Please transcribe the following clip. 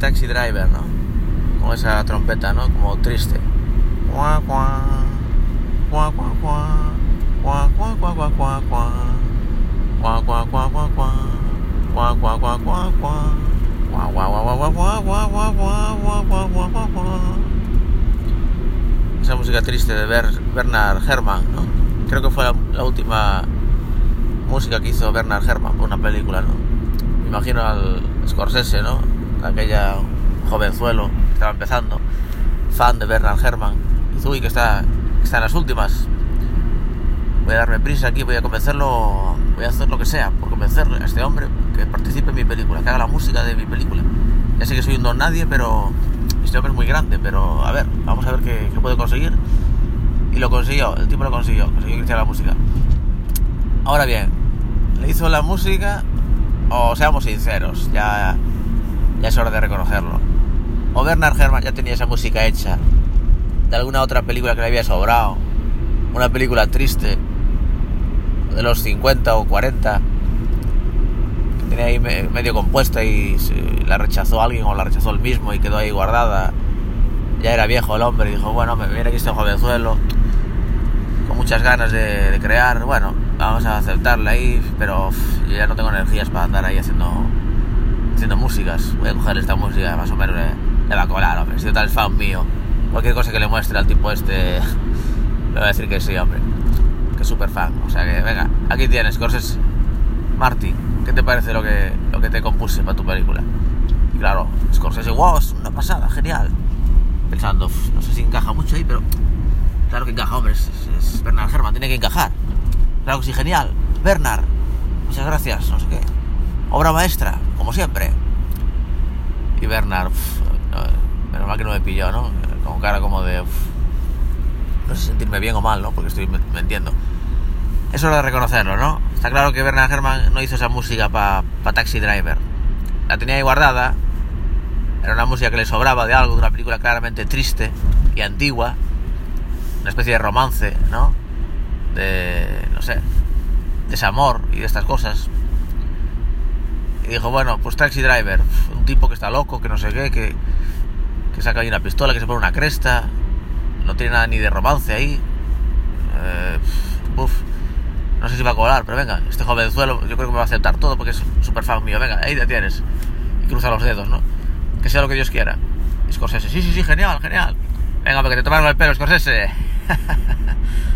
Taxi Driver, ¿no? Con esa trompeta, ¿no? Como triste. Esa música triste de Ber- Bernard Herrmann, ¿no? Creo que fue la, la última música que hizo Bernard Herrmann por una película, ¿no? Me imagino al Scorsese, ¿no? Aquella jovenzuelo que estaba empezando, fan de Bernard Herrmann. Dice, uy, que está, que está en las últimas. Voy a darme prisa aquí, voy a convencerlo, voy a hacer lo que sea por convencerle a este hombre que participe en mi película, que haga la música de mi película. Ya sé que soy un don nadie, pero este hombre es muy grande, pero a ver, vamos a ver qué, qué puede conseguir. Y lo consiguió, el tipo lo consiguió, consiguió que hiciera la música. Ahora bien, le hizo la música, o seamos sinceros, ya, ya es hora de reconocerlo. O Bernard Herrmann ya tenía esa música hecha de alguna otra película que le había sobrado, una película triste de los 50 o 40 que tenía ahí me- medio compuesta y la rechazó alguien o la rechazó él mismo y quedó ahí guardada. Ya era viejo el hombre y dijo, bueno, me viene aquí este jovenzuelo con muchas ganas de, crear, bueno, vamos a aceptarla ahí, pero ya no tengo energías para andar ahí haciendo haciendo músicas. Voy a coger esta música, más o menos le, le va a colar, hombre. Si tal fan mío, cualquier cosa que le muestre al tipo este, le voy a decir que sí, hombre. Que es súper fan. O sea que, venga, aquí tienes, Scorsese. Marty, ¿qué te parece lo que, lo que te compuse para tu película? Y claro, Scorsese, wow, es una pasada, genial. Pensando, "Uf, no sé si encaja mucho ahí, pero claro que encaja, hombre, es, es- es Bernard Herrmann, tiene que encajar. Claro que sí, genial. Bernard, muchas gracias, no sé qué. Obra maestra, como siempre. Y Bernard, no, menos mal que no me pilló, ¿no? Con cara como de... no sé sentirme bien o mal, ¿no? Porque estoy mintiendo. Es hora de reconocerlo, ¿no? Está claro que Bernard Herrmann no hizo esa música para Taxi Driver. La tenía ahí guardada. Era una música que le sobraba de algo, de una película claramente triste y antigua. Una especie de romance, ¿no? De, no sé, desamor y de estas cosas. Y dijo, bueno, pues Taxi Driver, un tipo que está loco, que no sé qué, que, que saca ahí una pistola, que se pone una cresta, no tiene nada ni de romance ahí. Eh, no sé si va a colar, pero venga, este jovenzuelo yo creo que me va a aceptar todo porque es súper fan mío. Venga, ahí te tienes. Y cruza los dedos, ¿no? Que sea lo que Dios quiera. Y sí, sí, sí, genial, genial. Venga, porque te tomaron el pelo, Scorsese.